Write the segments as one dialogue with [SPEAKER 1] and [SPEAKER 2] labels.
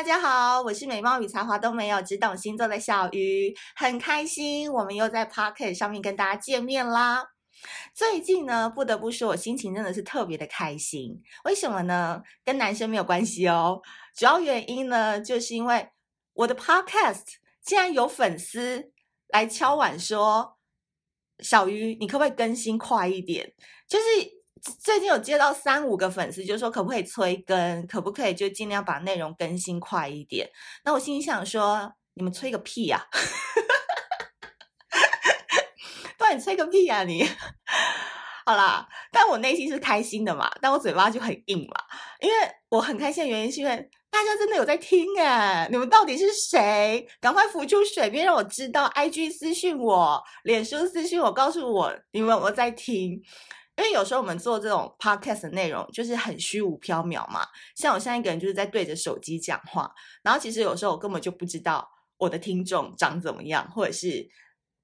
[SPEAKER 1] 大家好，我是美貌与才华都没有，只懂星座的小鱼，很开心我们又在 Podcast 上面跟大家见面啦。最近呢，不得不说我心情真的是特别的开心，为什么呢？跟男生没有关系哦，主要原因呢，就是因为我的 Podcast 竟然有粉丝来敲碗说，小鱼，你可不可以更新快一点？就是。最近有接到三五个粉丝，就说可不可以催更，可不可以就尽量把内容更新快一点。那我心里想说，你们催个屁呀！到底催个屁呀你？好啦，但我内心是开心的嘛，但我嘴巴就很硬嘛，因为我很开心的原因是因为大家真的有在听诶，你们到底是谁？赶快浮出水面让我知道，IG 私讯我，脸书私讯我，告诉我你们有没有在听。因为有时候我们做这种 podcast 的内容，就是很虚无缥缈嘛。像我现在一个人就是在对着手机讲话，然后其实有时候我根本就不知道我的听众长怎么样，或者是。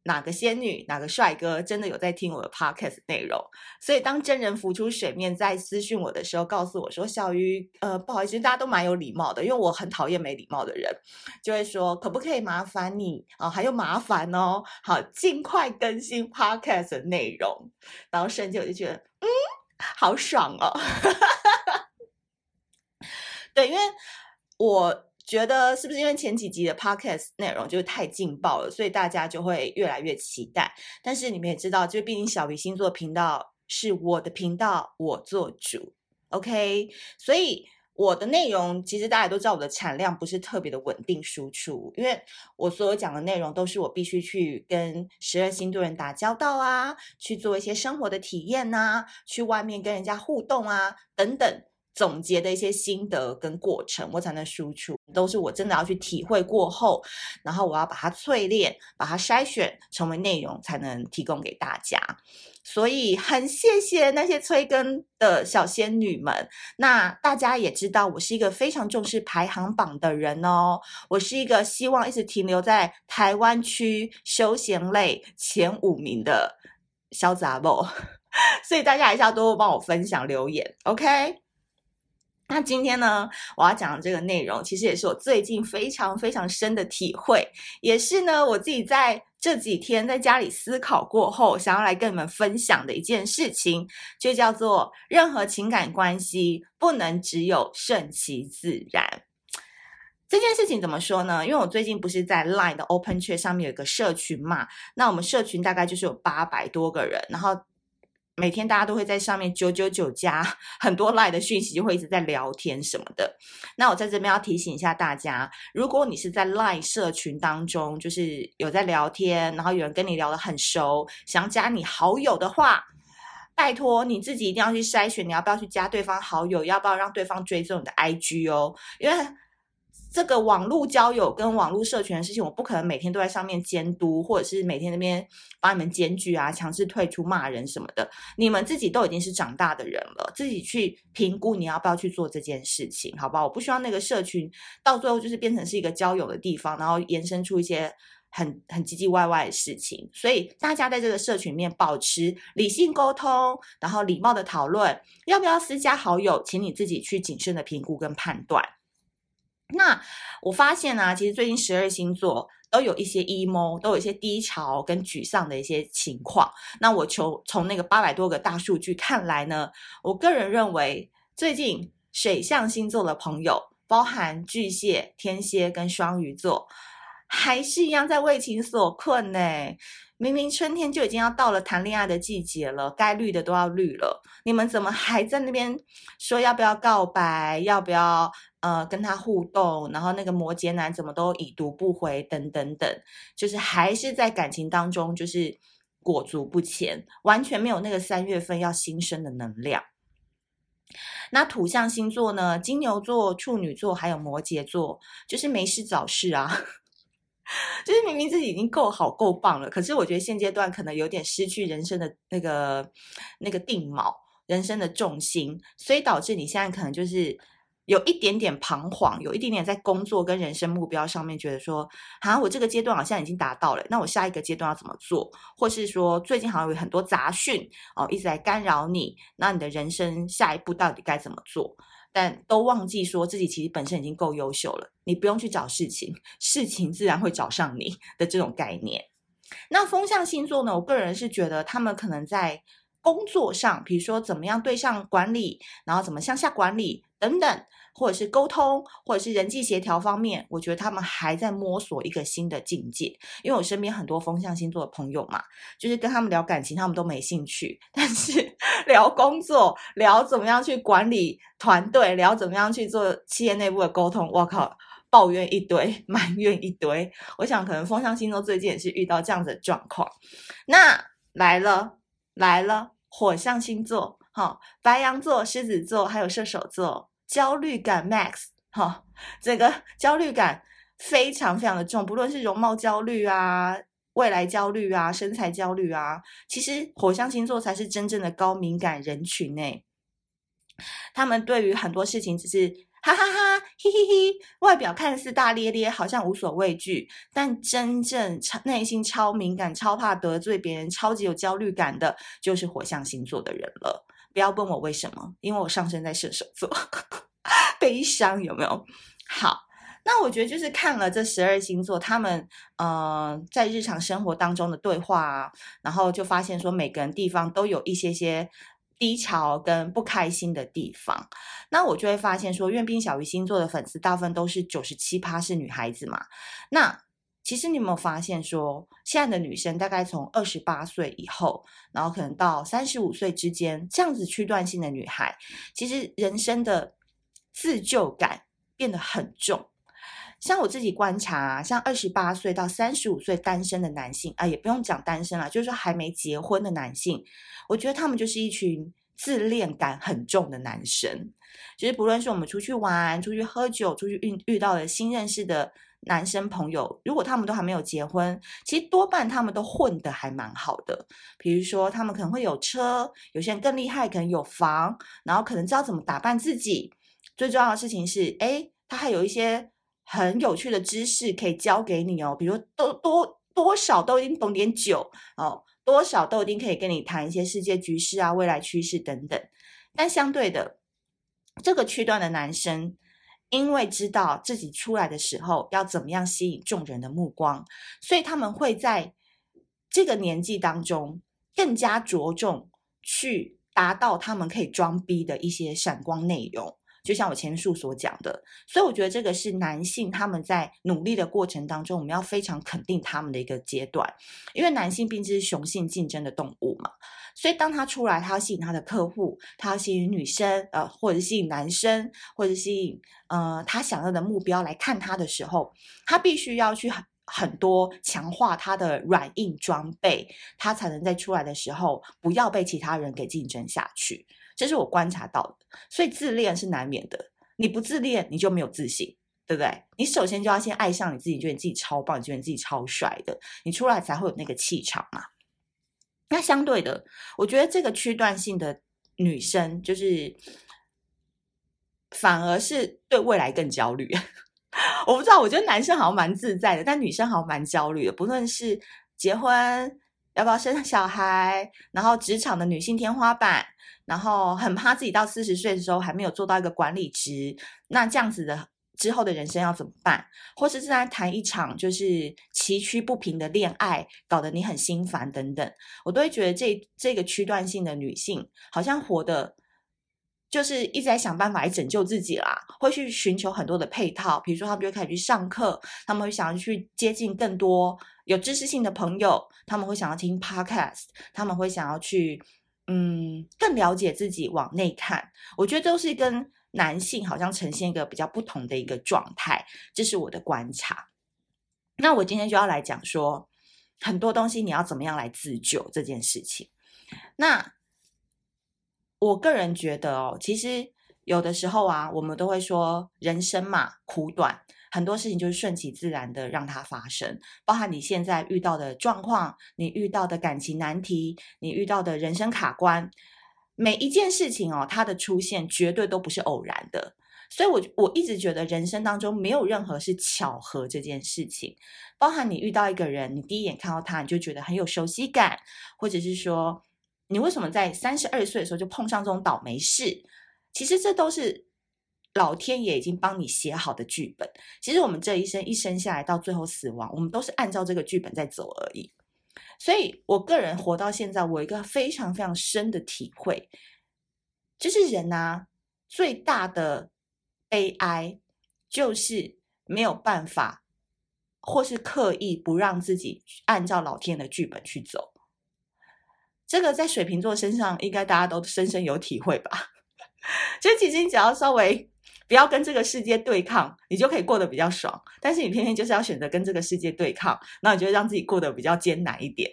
[SPEAKER 1] 哪个仙女，哪个帅哥，真的有在听我的 podcast 内容？所以当真人浮出水面，在私讯我的时候，告诉我说：“小鱼，呃，不好意思，大家都蛮有礼貌的，因为我很讨厌没礼貌的人，就会说可不可以麻烦你啊、还有麻烦哦，好，尽快更新 podcast 内容。”然后瞬间我就觉得，嗯，好爽哦。对，因为我。觉得是不是因为前几集的 podcast 内容就是太劲爆了，所以大家就会越来越期待。但是你们也知道，就毕竟小鱼星座频道是我的频道，我做主，OK？所以我的内容其实大家都知道，我的产量不是特别的稳定输出，因为我所有讲的内容都是我必须去跟十二星座人打交道啊，去做一些生活的体验啊，去外面跟人家互动啊，等等。总结的一些心得跟过程，我才能输出，都是我真的要去体会过后，然后我要把它淬炼，把它筛选成为内容，才能提供给大家。所以很谢谢那些催更的小仙女们。那大家也知道，我是一个非常重视排行榜的人哦。我是一个希望一直停留在台湾区休闲类前五名的小杂宝，所以大家还是要多多帮我分享留言，OK？那今天呢，我要讲的这个内容，其实也是我最近非常非常深的体会，也是呢我自己在这几天在家里思考过后，想要来跟你们分享的一件事情，就叫做任何情感关系不能只有顺其自然。这件事情怎么说呢？因为我最近不是在 Line 的 Open Chat 上面有一个社群嘛，那我们社群大概就是有八百多个人，然后。每天大家都会在上面九九九加很多 lie 的讯息，就会一直在聊天什么的。那我在这边要提醒一下大家，如果你是在 lie 社群当中，就是有在聊天，然后有人跟你聊得很熟，想加你好友的话，拜托你自己一定要去筛选，你要不要去加对方好友，要不要让对方追踪你的 IG 哦，因为。这个网络交友跟网络社群的事情，我不可能每天都在上面监督，或者是每天那边帮你们检举啊、强制退出、骂人什么的。你们自己都已经是长大的人了，自己去评估你要不要去做这件事情，好不好？我不希望那个社群到最后就是变成是一个交友的地方，然后延伸出一些很很唧唧歪歪的事情。所以大家在这个社群里面保持理性沟通，然后礼貌的讨论，要不要私加好友，请你自己去谨慎的评估跟判断。那我发现啊，其实最近十二星座都有一些 emo，都有一些低潮跟沮丧的一些情况。那我从从那个八百多个大数据看来呢，我个人认为最近水象星座的朋友，包含巨蟹、天蝎跟双鱼座，还是一样在为情所困呢。明明春天就已经要到了谈恋爱的季节了，该绿的都要绿了，你们怎么还在那边说要不要告白，要不要呃跟他互动？然后那个摩羯男怎么都已读不回，等等等，就是还是在感情当中就是裹足不前，完全没有那个三月份要新生的能量。那土象星座呢？金牛座、处女座还有摩羯座，就是没事找事啊。就是明明自己已经够好够棒了，可是我觉得现阶段可能有点失去人生的那个那个定锚，人生的重心，所以导致你现在可能就是有一点点彷徨，有一点点在工作跟人生目标上面觉得说，啊，我这个阶段好像已经达到了，那我下一个阶段要怎么做？或是说最近好像有很多杂讯哦，一直在干扰你，那你的人生下一步到底该怎么做？但都忘记说自己其实本身已经够优秀了，你不用去找事情，事情自然会找上你的这种概念。那风象星座呢？我个人是觉得他们可能在工作上，比如说怎么样对上管理，然后怎么向下管理等等，或者是沟通，或者是人际协调方面，我觉得他们还在摸索一个新的境界。因为我身边很多风象星座的朋友嘛，就是跟他们聊感情，他们都没兴趣；但是聊工作，聊怎么样去管理团队，聊怎么样去做企业内部的沟通，我靠！抱怨一堆，埋怨一堆。我想，可能风象星座最近也是遇到这样子的状况。那来了，来了，火象星座，哈、哦，白羊座、狮子座，还有射手座，焦虑感 max，哈、哦，这个 焦虑感非常非常的重，不论是容貌焦虑啊、未来焦虑啊、身材焦虑啊，其实火象星座才是真正的高敏感人群诶。他们对于很多事情只是。哈哈哈，嘿嘿嘿，外表看似大咧咧，好像无所畏惧，但真正超内心超敏感、超怕得罪别人、超级有焦虑感的，就是火象星座的人了。不要问我为什么，因为我上升在射手座，悲伤有没有？好，那我觉得就是看了这十二星座，他们呃在日常生活当中的对话啊，然后就发现说，每个人地方都有一些些。低潮跟不开心的地方，那我就会发现说，愿兵小鱼星座的粉丝大部分都是九十七趴是女孩子嘛。那其实你有没有发现说，现在的女生大概从二十八岁以后，然后可能到三十五岁之间，这样子区段性的女孩，其实人生的自救感变得很重。像我自己观察，像二十八岁到三十五岁单身的男性啊，也不用讲单身了，就是说还没结婚的男性，我觉得他们就是一群自恋感很重的男生。其实不论是我们出去玩、出去喝酒、出去遇遇到的新认识的男生朋友，如果他们都还没有结婚，其实多半他们都混得还蛮好的。比如说，他们可能会有车，有些人更厉害，可能有房，然后可能知道怎么打扮自己。最重要的事情是，诶，他还有一些。很有趣的知识可以教给你哦，比如多多多少都已经懂点酒哦，多少都已经可以跟你谈一些世界局势啊、未来趋势等等。但相对的，这个区段的男生，因为知道自己出来的时候要怎么样吸引众人的目光，所以他们会在这个年纪当中更加着重去达到他们可以装逼的一些闪光内容。就像我前述所讲的，所以我觉得这个是男性他们在努力的过程当中，我们要非常肯定他们的一个阶段，因为男性毕竟是雄性竞争的动物嘛，所以当他出来，他要吸引他的客户，他要吸引女生，呃，或者吸引男生，或者吸引呃他想要的目标来看他的时候，他必须要去很很多强化他的软硬装备，他才能在出来的时候不要被其他人给竞争下去。这是我观察到的，所以自恋是难免的。你不自恋，你就没有自信，对不对？你首先就要先爱上你自己，觉得你自己超棒，觉得你自己超帅的，你出来才会有那个气场嘛。那相对的，我觉得这个区段性的女生，就是反而是对未来更焦虑。我不知道，我觉得男生好像蛮自在的，但女生好像蛮焦虑的，不论是结婚。要不要生小孩？然后职场的女性天花板，然后很怕自己到四十岁的时候还没有做到一个管理职，那这样子的之后的人生要怎么办？或是正在谈一场就是崎岖不平的恋爱，搞得你很心烦等等，我都会觉得这这个区段性的女性好像活的就是一直在想办法来拯救自己啦，会去寻求很多的配套，比如说他们就会开始去上课，他们会想要去接近更多。有知识性的朋友，他们会想要听 podcast，他们会想要去，嗯，更了解自己，往内看。我觉得都是跟男性好像呈现一个比较不同的一个状态，这是我的观察。那我今天就要来讲说，很多东西你要怎么样来自救这件事情。那我个人觉得哦，其实有的时候啊，我们都会说人生嘛，苦短。很多事情就是顺其自然的让它发生，包含你现在遇到的状况，你遇到的感情难题，你遇到的人生卡关，每一件事情哦，它的出现绝对都不是偶然的。所以我，我一直觉得人生当中没有任何是巧合这件事情，包含你遇到一个人，你第一眼看到他，你就觉得很有熟悉感，或者是说，你为什么在三十二岁的时候就碰上这种倒霉事？其实这都是老天爷已经帮你写好的剧本。其实我们这一生一生下来到最后死亡，我们都是按照这个剧本在走而已。所以，我个人活到现在，我有一个非常非常深的体会，就是人啊，最大的。悲哀就是没有办法，或是刻意不让自己按照老天的剧本去走。这个在水瓶座身上，应该大家都深深有体会吧？就其实只要稍微不要跟这个世界对抗，你就可以过得比较爽。但是你偏偏就是要选择跟这个世界对抗，那你就让自己过得比较艰难一点，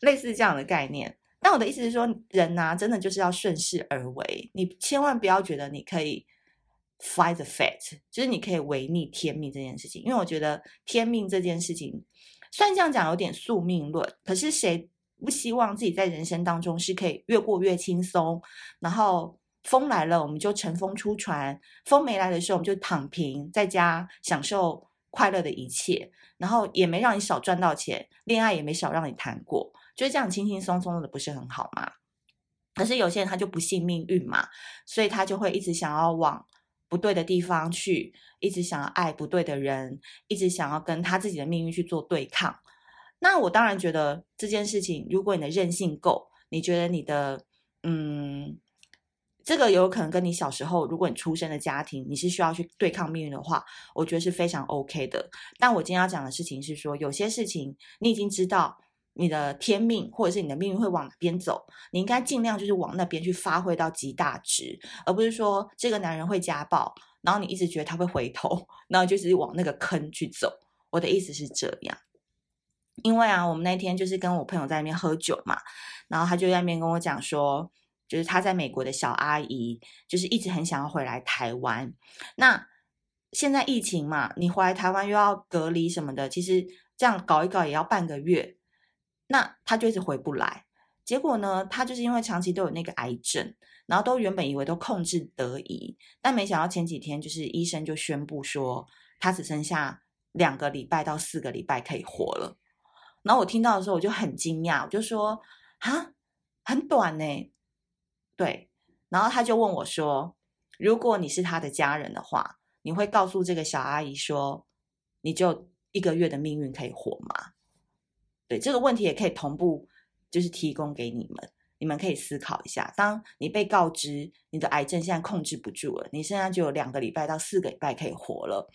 [SPEAKER 1] 类似这样的概念。但我的意思是说，人呐、啊，真的就是要顺势而为，你千万不要觉得你可以。Fight the fate，就是你可以违逆天命这件事情，因为我觉得天命这件事情，虽然这样讲有点宿命论，可是谁不希望自己在人生当中是可以越过越轻松？然后风来了，我们就乘风出船；风没来的时候，我们就躺平在家享受快乐的一切。然后也没让你少赚到钱，恋爱也没少让你谈过，就是这样轻轻松松的，不是很好吗？可是有些人他就不信命运嘛，所以他就会一直想要往。不对的地方去，一直想要爱不对的人，一直想要跟他自己的命运去做对抗。那我当然觉得这件事情，如果你的韧性够，你觉得你的嗯，这个有可能跟你小时候，如果你出生的家庭，你是需要去对抗命运的话，我觉得是非常 OK 的。但我今天要讲的事情是说，有些事情你已经知道。你的天命或者是你的命运会往哪边走，你应该尽量就是往那边去发挥到极大值，而不是说这个男人会家暴，然后你一直觉得他会回头，然后就是往那个坑去走。我的意思是这样，因为啊，我们那天就是跟我朋友在那边喝酒嘛，然后他就在那边跟我讲说，就是他在美国的小阿姨，就是一直很想要回来台湾。那现在疫情嘛，你回来台湾又要隔离什么的，其实这样搞一搞也要半个月。那他就一直回不来，结果呢，他就是因为长期都有那个癌症，然后都原本以为都控制得宜，但没想到前几天就是医生就宣布说他只剩下两个礼拜到四个礼拜可以活了。然后我听到的时候我就很惊讶，我就说啊，很短呢。对，然后他就问我说，如果你是他的家人的话，你会告诉这个小阿姨说，你就一个月的命运可以活吗？对，这个问题也可以同步，就是提供给你们，你们可以思考一下。当你被告知你的癌症现在控制不住了，你现在就有两个礼拜到四个礼拜可以活了，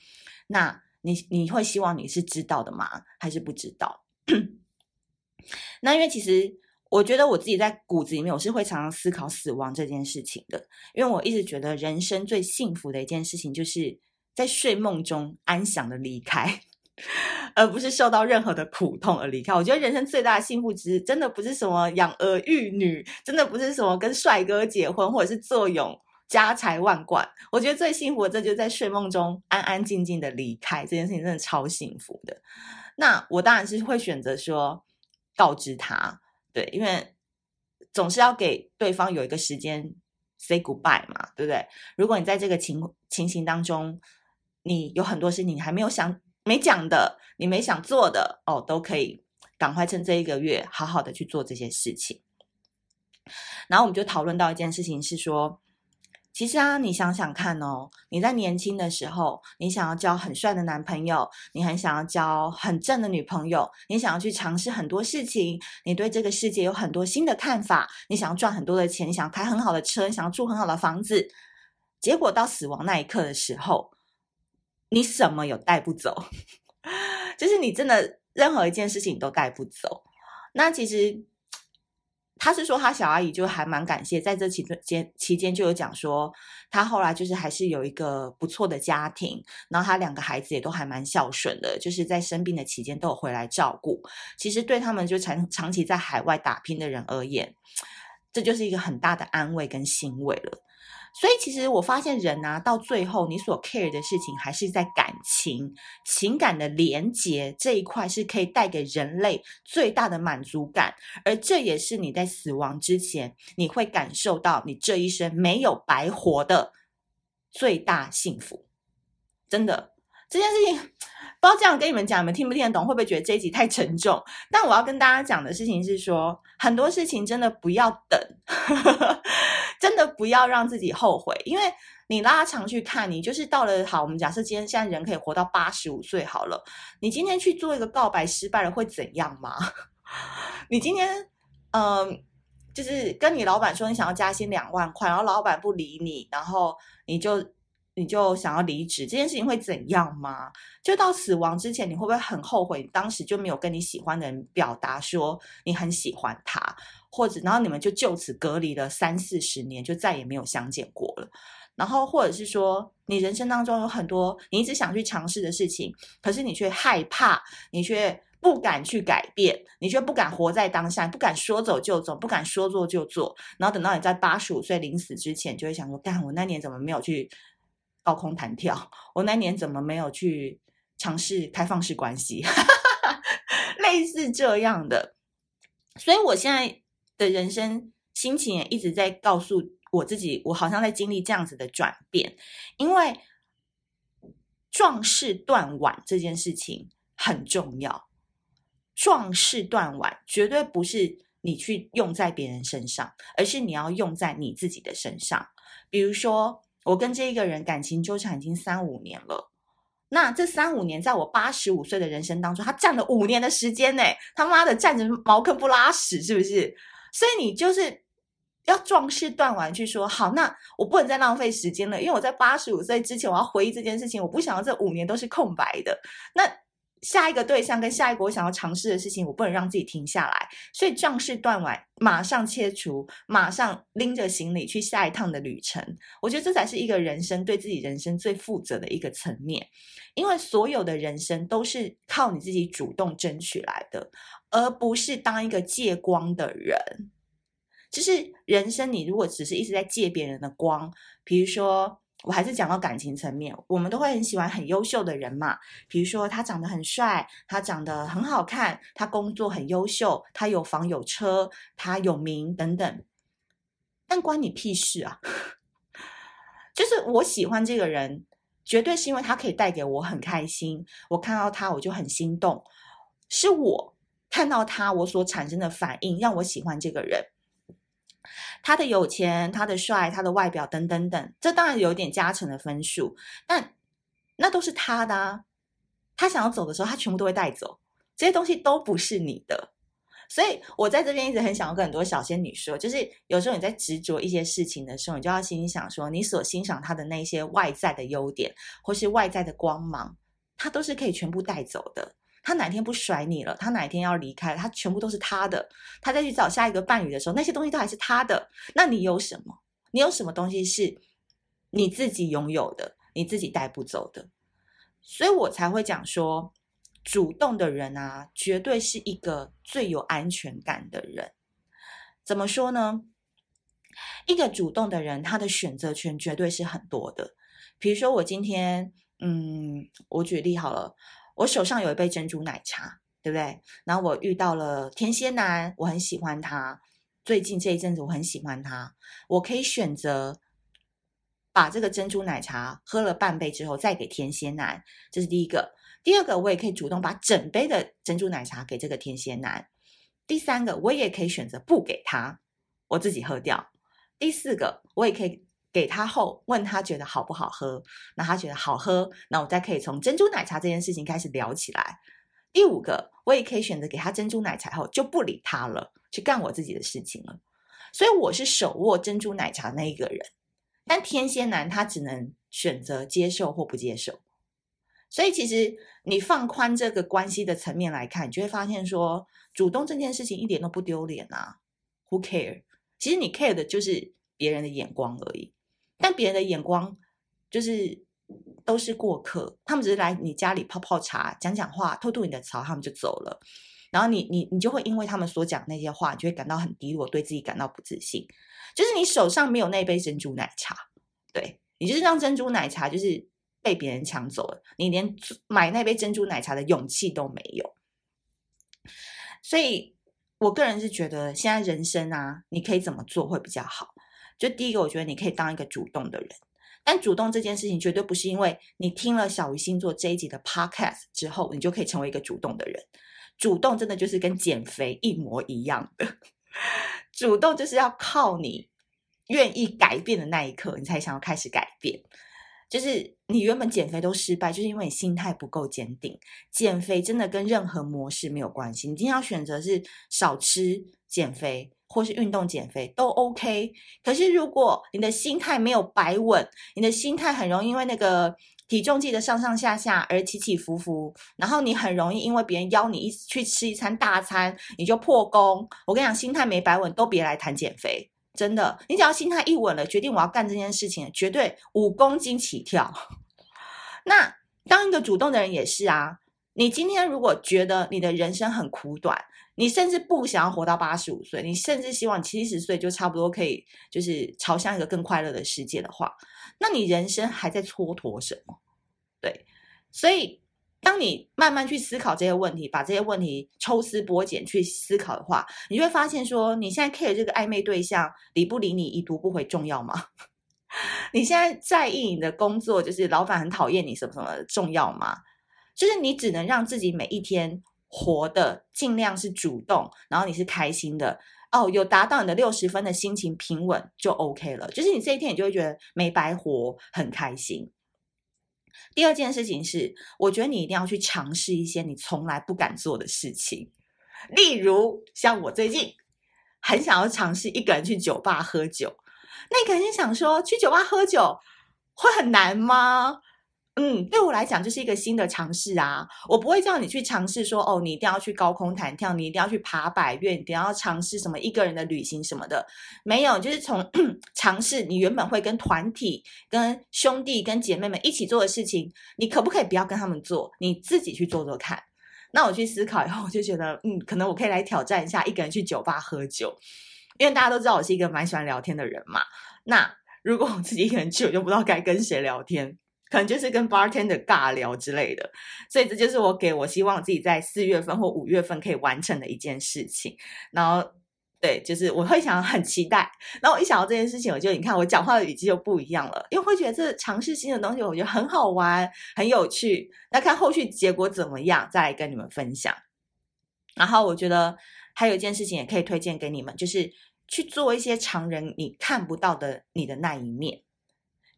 [SPEAKER 1] 那你你会希望你是知道的吗？还是不知道？那因为其实我觉得我自己在骨子里面我是会常常思考死亡这件事情的，因为我一直觉得人生最幸福的一件事情就是在睡梦中安详的离开。而不是受到任何的苦痛而离开。我觉得人生最大的幸福，其实真的不是什么养儿育女，真的不是什么跟帅哥结婚，或者是坐拥家财万贯。我觉得最幸福的，这就在睡梦中安安静静的离开。这件事情真的超幸福的。那我当然是会选择说告知他，对，因为总是要给对方有一个时间 say goodbye 嘛，对不对？如果你在这个情情形当中，你有很多事情你还没有想。没讲的，你没想做的哦，都可以赶快趁这一个月好好的去做这些事情。然后我们就讨论到一件事情，是说，其实啊，你想想看哦，你在年轻的时候，你想要交很帅的男朋友，你很想要交很正的女朋友，你想要去尝试很多事情，你对这个世界有很多新的看法，你想要赚很多的钱，你想要开很好的车，你想要住很好的房子，结果到死亡那一刻的时候。你什么有带不走？就是你真的任何一件事情都带不走。那其实他是说，他小阿姨就还蛮感谢，在这期间期间就有讲说，他后来就是还是有一个不错的家庭，然后他两个孩子也都还蛮孝顺的，就是在生病的期间都有回来照顾。其实对他们就长长期在海外打拼的人而言，这就是一个很大的安慰跟欣慰了。所以，其实我发现人啊，到最后你所 care 的事情，还是在感情、情感的连结这一块，是可以带给人类最大的满足感。而这也是你在死亡之前，你会感受到你这一生没有白活的最大幸福。真的，这件事情 不知道这样跟你们讲，你们听不听得懂？会不会觉得这一集太沉重？但我要跟大家讲的事情是说，很多事情真的不要等，真的不要让自己后悔，因为你拉长去看，你就是到了好。我们假设今天现在人可以活到八十五岁好了，你今天去做一个告白失败了会怎样吗？你今天嗯、就是跟你老板说你想要加薪两万块，然后老板不理你，然后你就。你就想要离职，这件事情会怎样吗？就到死亡之前，你会不会很后悔？当时就没有跟你喜欢的人表达说你很喜欢他，或者然后你们就就此隔离了三四十年，就再也没有相见过了。然后或者是说，你人生当中有很多你一直想去尝试的事情，可是你却害怕，你却不敢去改变，你却不敢活在当下，不敢说走就走，不敢说做就做。然后等到你在八十五岁临死之前，就会想说：干，我那年怎么没有去？高空弹跳，我那年怎么没有去尝试开放式关系？类似这样的，所以我现在的人生心情也一直在告诉我自己，我好像在经历这样子的转变。因为壮士断腕这件事情很重要，壮士断腕绝对不是你去用在别人身上，而是你要用在你自己的身上，比如说。我跟这一个人感情纠缠已经三五年了，那这三五年在我八十五岁的人生当中，他占了五年的时间呢，他妈的占着茅坑不拉屎，是不是？所以你就是要壮士断腕去说，好，那我不能再浪费时间了，因为我在八十五岁之前我要回忆这件事情，我不想要这五年都是空白的。那。下一个对象跟下一个我想要尝试的事情，我不能让自己停下来，所以壮士断腕，马上切除，马上拎着行李去下一趟的旅程。我觉得这才是一个人生对自己人生最负责的一个层面，因为所有的人生都是靠你自己主动争取来的，而不是当一个借光的人。就是人生，你如果只是一直在借别人的光，比如说。我还是讲到感情层面，我们都会很喜欢很优秀的人嘛。比如说他长得很帅，他长得很好看，他工作很优秀，他有房有车，他有名等等。但关你屁事啊！就是我喜欢这个人，绝对是因为他可以带给我很开心。我看到他我就很心动，是我看到他我所产生的反应让我喜欢这个人。他的有钱，他的帅，他的外表等等等，这当然有点加成的分数，但那都是他的啊。他想要走的时候，他全部都会带走，这些东西都不是你的。所以我在这边一直很想要跟很多小仙女说，就是有时候你在执着一些事情的时候，你就要心想说，你所欣赏他的那些外在的优点，或是外在的光芒，他都是可以全部带走的。他哪天不甩你了？他哪天要离开？他全部都是他的。他再去找下一个伴侣的时候，那些东西都还是他的。那你有什么？你有什么东西是你自己拥有的？你自己带不走的？所以我才会讲说，主动的人啊，绝对是一个最有安全感的人。怎么说呢？一个主动的人，他的选择权绝对是很多的。比如说，我今天，嗯，我举例好了。我手上有一杯珍珠奶茶，对不对？然后我遇到了天蝎男，我很喜欢他。最近这一阵子我很喜欢他，我可以选择把这个珍珠奶茶喝了半杯之后再给天蝎男，这是第一个。第二个，我也可以主动把整杯的珍珠奶茶给这个天蝎男。第三个，我也可以选择不给他，我自己喝掉。第四个，我也可以。给他后，问他觉得好不好喝，那他觉得好喝，那我再可以从珍珠奶茶这件事情开始聊起来。第五个，我也可以选择给他珍珠奶茶后就不理他了，去干我自己的事情了。所以我是手握珍珠奶茶那一个人，但天蝎男他只能选择接受或不接受。所以其实你放宽这个关系的层面来看，你就会发现说，主动这件事情一点都不丢脸啊。Who care？其实你 care 的就是别人的眼光而已。但别人的眼光就是都是过客，他们只是来你家里泡泡茶、讲讲话、吐吐你的槽，他们就走了。然后你你你就会因为他们所讲那些话，你就会感到很低落，对自己感到不自信。就是你手上没有那杯珍珠奶茶，对，你就是让珍珠奶茶就是被别人抢走了，你连买那杯珍珠奶茶的勇气都没有。所以我个人是觉得，现在人生啊，你可以怎么做会比较好？就第一个，我觉得你可以当一个主动的人。但主动这件事情绝对不是因为你听了小鱼星座这一集的 podcast 之后，你就可以成为一个主动的人。主动真的就是跟减肥一模一样的，主动就是要靠你愿意改变的那一刻，你才想要开始改变。就是你原本减肥都失败，就是因为你心态不够坚定。减肥真的跟任何模式没有关系，你今天要选择是少吃减肥，或是运动减肥都 OK。可是如果你的心态没有摆稳，你的心态很容易因为那个体重计的上上下下而起起伏伏，然后你很容易因为别人邀你一去吃一餐大餐，你就破功。我跟你讲，心态没摆稳，都别来谈减肥。真的，你只要心态一稳了，决定我要干这件事情，绝对五公斤起跳。那当一个主动的人也是啊。你今天如果觉得你的人生很苦短，你甚至不想要活到八十五岁，你甚至希望七十岁就差不多可以，就是朝向一个更快乐的世界的话，那你人生还在蹉跎什么？对，所以。当你慢慢去思考这些问题，把这些问题抽丝剥茧去思考的话，你就会发现说，你现在 care 这个暧昧对象理不理你，已读不回重要吗？你现在在意你的工作，就是老板很讨厌你什么什么重要吗？就是你只能让自己每一天活得尽量是主动，然后你是开心的哦，有达到你的六十分的心情平稳就 OK 了。就是你这一天你就会觉得没白活，很开心。第二件事情是，我觉得你一定要去尝试一些你从来不敢做的事情，例如像我最近很想要尝试一个人去酒吧喝酒，那你肯定想说，去酒吧喝酒会很难吗？嗯，对我来讲就是一个新的尝试啊！我不会叫你去尝试说，哦，你一定要去高空弹跳，你一定要去爬百岳，你一定要尝试什么一个人的旅行什么的，没有，就是从 尝试你原本会跟团体、跟兄弟、跟姐妹们一起做的事情，你可不可以不要跟他们做，你自己去做做看？那我去思考以后，我就觉得，嗯，可能我可以来挑战一下一个人去酒吧喝酒，因为大家都知道我是一个蛮喜欢聊天的人嘛。那如果我自己一个人去，我就不知道该跟谁聊天。可能就是跟 bartender 尬聊之类的，所以这就是我给我希望自己在四月份或五月份可以完成的一件事情。然后，对，就是我会想很期待。然后我一想到这件事情，我就你看我讲话的语气就不一样了，因为会觉得这尝试新的东西，我觉得很好玩、很有趣。那看后续结果怎么样，再来跟你们分享。然后我觉得还有一件事情也可以推荐给你们，就是去做一些常人你看不到的你的那一面。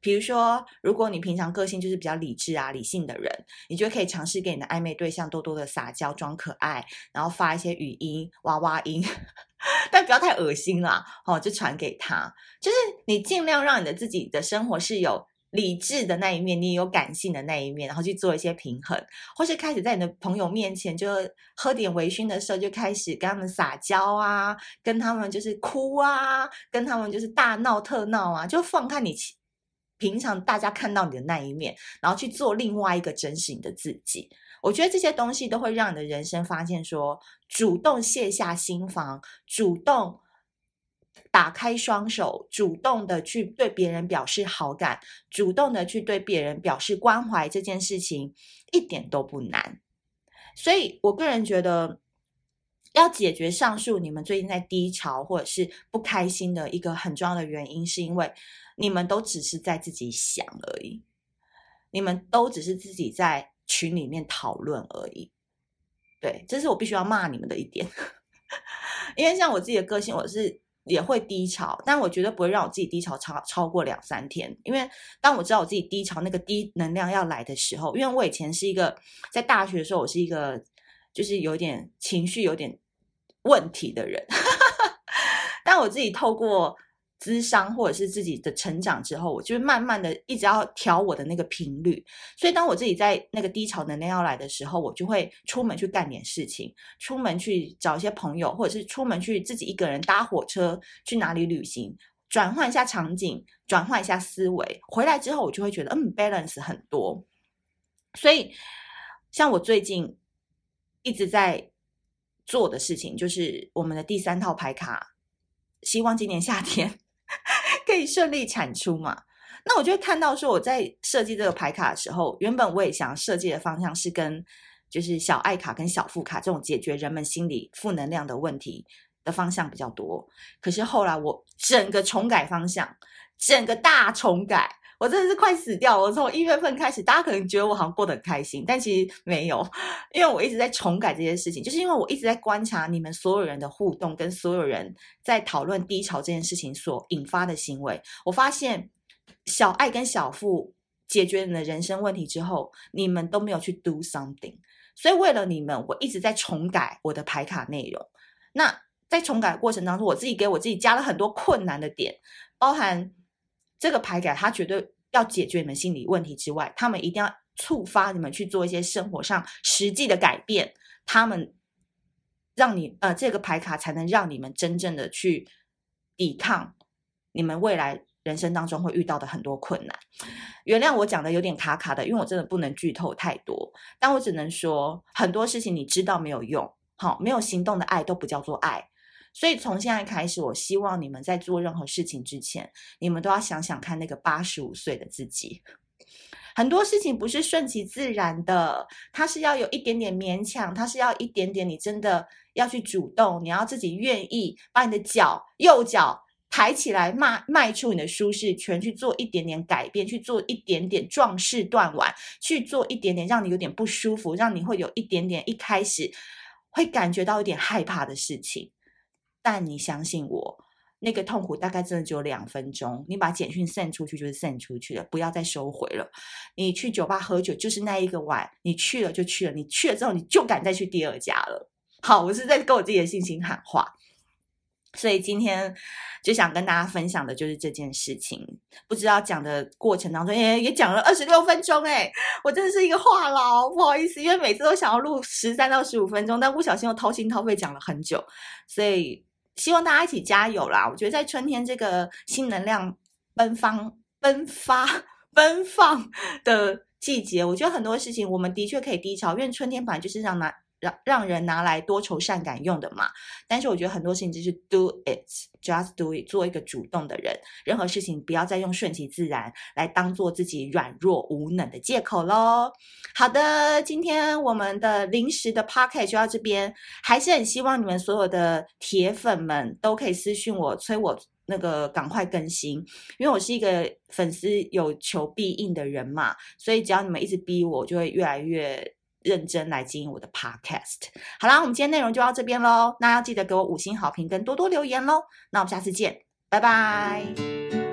[SPEAKER 1] 比如说，如果你平常个性就是比较理智啊、理性的人，你就可以尝试给你的暧昧对象多多的撒娇、装可爱，然后发一些语音、娃娃音，但不要太恶心啦，哦，就传给他。就是你尽量让你的自己的生活是有理智的那一面，你也有感性的那一面，然后去做一些平衡，或是开始在你的朋友面前就喝点微醺的时候，就开始跟他们撒娇啊，跟他们就是哭啊，跟他们就是大闹特闹啊，就放开你。平常大家看到你的那一面，然后去做另外一个真实的自己，我觉得这些东西都会让你的人生发现说，主动卸下心防，主动打开双手，主动的去对别人表示好感，主动的去对别人表示关怀，这件事情一点都不难。所以我个人觉得，要解决上述你们最近在低潮或者是不开心的一个很重要的原因，是因为。你们都只是在自己想而已，你们都只是自己在群里面讨论而已。对，这是我必须要骂你们的一点。因为像我自己的个性，我是也会低潮，但我绝对不会让我自己低潮超超过两三天。因为当我知道我自己低潮那个低能量要来的时候，因为我以前是一个在大学的时候，我是一个就是有点情绪有点问题的人，但我自己透过。咨商或者是自己的成长之后，我就慢慢的一直要调我的那个频率。所以当我自己在那个低潮能量要来的时候，我就会出门去干点事情，出门去找一些朋友，或者是出门去自己一个人搭火车去哪里旅行，转换一下场景，转换一下思维。回来之后，我就会觉得嗯，balance 很多。所以像我最近一直在做的事情，就是我们的第三套牌卡，希望今年夏天。可以顺利产出嘛？那我就会看到说，我在设计这个牌卡的时候，原本我也想设计的方向是跟就是小爱卡跟小富卡这种解决人们心理负能量的问题的方向比较多。可是后来我整个重改方向，整个大重改，我真的是快死掉。我从一月份开始，大家可能觉得我好像过得很开心，但其实没有，因为我一直在重改这些事情，就是因为我一直在观察你们所有人的互动，跟所有人在讨论低潮这件事情所引发的行为。我发现小爱跟小富解决你的人生问题之后，你们都没有去 do something，所以为了你们，我一直在重改我的排卡内容。那在重改过程当中，我自己给我自己加了很多困难的点，包含。这个牌改，它绝对要解决你们心理问题之外，他们一定要触发你们去做一些生活上实际的改变。他们让你呃，这个牌卡才能让你们真正的去抵抗你们未来人生当中会遇到的很多困难。原谅我讲的有点卡卡的，因为我真的不能剧透太多，但我只能说很多事情你知道没有用，好，没有行动的爱都不叫做爱。所以从现在开始，我希望你们在做任何事情之前，你们都要想想看那个八十五岁的自己。很多事情不是顺其自然的，它是要有一点点勉强，它是要一点点你真的要去主动，你要自己愿意把你的脚右脚抬起来，迈迈出你的舒适圈，去做一点点改变，去做一点点壮士断腕，去做一点点让你有点不舒服，让你会有一点点一开始会感觉到有点害怕的事情。但你相信我，那个痛苦大概真的只有两分钟。你把简讯 send 出去就是 send 出去了，不要再收回了。你去酒吧喝酒就是那一个晚，你去了就去了，你去了之后你就敢再去第二家了。好，我是在跟我自己的信心喊话。所以今天就想跟大家分享的就是这件事情。不知道讲的过程当中，也也讲了二十六分钟，诶，我真的是一个话痨，不好意思，因为每次都想要录十三到十五分钟，但不小心又掏心掏肺讲了很久，所以。希望大家一起加油啦！我觉得在春天这个新能量奔放、奔发、奔放的季节，我觉得很多事情我们的确可以低潮，因为春天本来就是让男让让人拿来多愁善感用的嘛。但是我觉得很多事情就是 do it，just do it，做一个主动的人。任何事情不要再用顺其自然来当做自己软弱无能的借口喽。好的，今天我们的临时的 podcast 就到这边，还是很希望你们所有的铁粉们都可以私信我，催我那个赶快更新，因为我是一个粉丝有求必应的人嘛，所以只要你们一直逼我，就会越来越认真来经营我的 podcast。好啦，我们今天内容就到这边喽，那要记得给我五星好评跟多多留言喽，那我们下次见，拜拜。